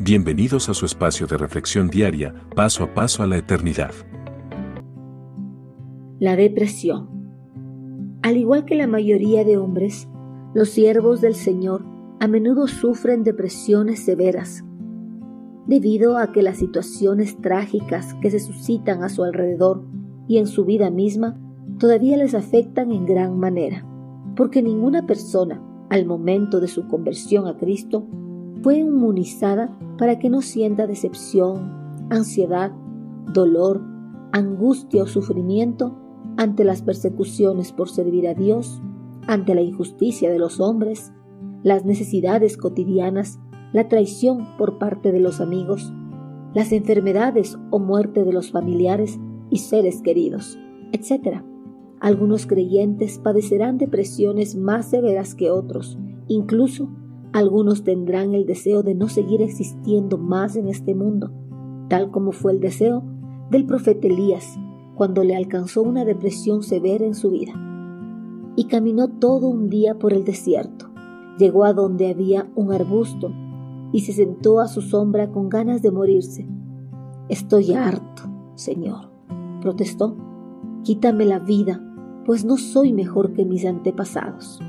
Bienvenidos a su espacio de reflexión diaria, paso a paso a la eternidad. La depresión. Al igual que la mayoría de hombres, los siervos del Señor a menudo sufren depresiones severas, debido a que las situaciones trágicas que se suscitan a su alrededor y en su vida misma todavía les afectan en gran manera, porque ninguna persona, al momento de su conversión a Cristo, fue inmunizada para que no sienta decepción, ansiedad, dolor, angustia o sufrimiento ante las persecuciones por servir a Dios, ante la injusticia de los hombres, las necesidades cotidianas, la traición por parte de los amigos, las enfermedades o muerte de los familiares y seres queridos, etc. Algunos creyentes padecerán depresiones más severas que otros, incluso algunos tendrán el deseo de no seguir existiendo más en este mundo, tal como fue el deseo del profeta Elías cuando le alcanzó una depresión severa en su vida. Y caminó todo un día por el desierto. Llegó a donde había un arbusto y se sentó a su sombra con ganas de morirse. Estoy harto, Señor, protestó. Quítame la vida, pues no soy mejor que mis antepasados.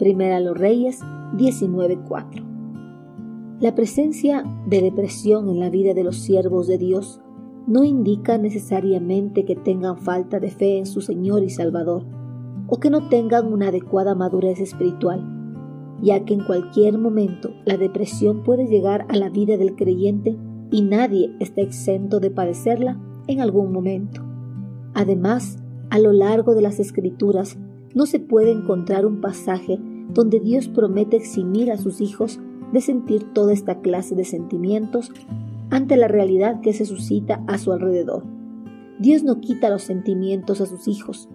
Primera los Reyes 19.4. La presencia de depresión en la vida de los siervos de Dios no indica necesariamente que tengan falta de fe en su Señor y Salvador, o que no tengan una adecuada madurez espiritual, ya que en cualquier momento la depresión puede llegar a la vida del creyente y nadie está exento de padecerla en algún momento. Además, a lo largo de las escrituras no se puede encontrar un pasaje donde Dios promete eximir a sus hijos de sentir toda esta clase de sentimientos ante la realidad que se suscita a su alrededor. Dios no quita los sentimientos a sus hijos,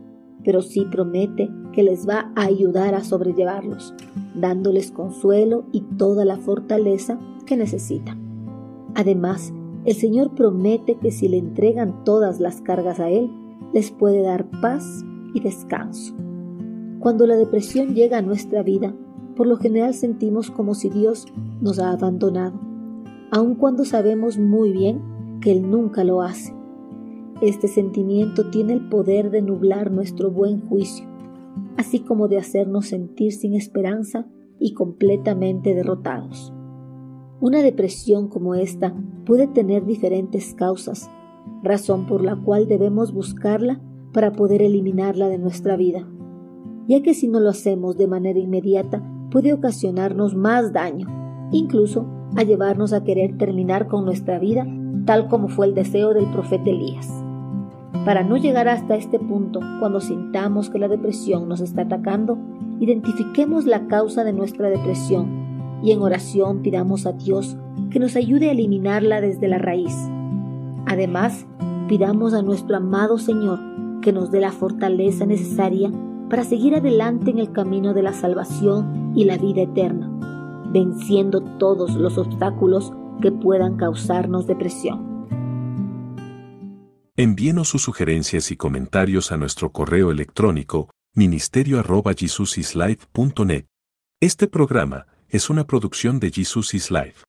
pero sí promete que les va a ayudar a sobrellevarlos, dándoles consuelo y toda la fortaleza que necesitan. Además, el Señor promete que si le entregan todas las cargas a Él, les puede dar paz y descanso. Cuando la depresión llega a nuestra vida, por lo general sentimos como si Dios nos ha abandonado, aun cuando sabemos muy bien que Él nunca lo hace. Este sentimiento tiene el poder de nublar nuestro buen juicio, así como de hacernos sentir sin esperanza y completamente derrotados. Una depresión como esta puede tener diferentes causas, razón por la cual debemos buscarla para poder eliminarla de nuestra vida ya que si no lo hacemos de manera inmediata puede ocasionarnos más daño, incluso a llevarnos a querer terminar con nuestra vida tal como fue el deseo del profeta Elías. Para no llegar hasta este punto, cuando sintamos que la depresión nos está atacando, identifiquemos la causa de nuestra depresión y en oración pidamos a Dios que nos ayude a eliminarla desde la raíz. Además, pidamos a nuestro amado Señor que nos dé la fortaleza necesaria para seguir adelante en el camino de la salvación y la vida eterna, venciendo todos los obstáculos que puedan causarnos depresión. Envíenos sus sugerencias y comentarios a nuestro correo electrónico ministerio.jesusislife.net. Este programa es una producción de Jesus is Life.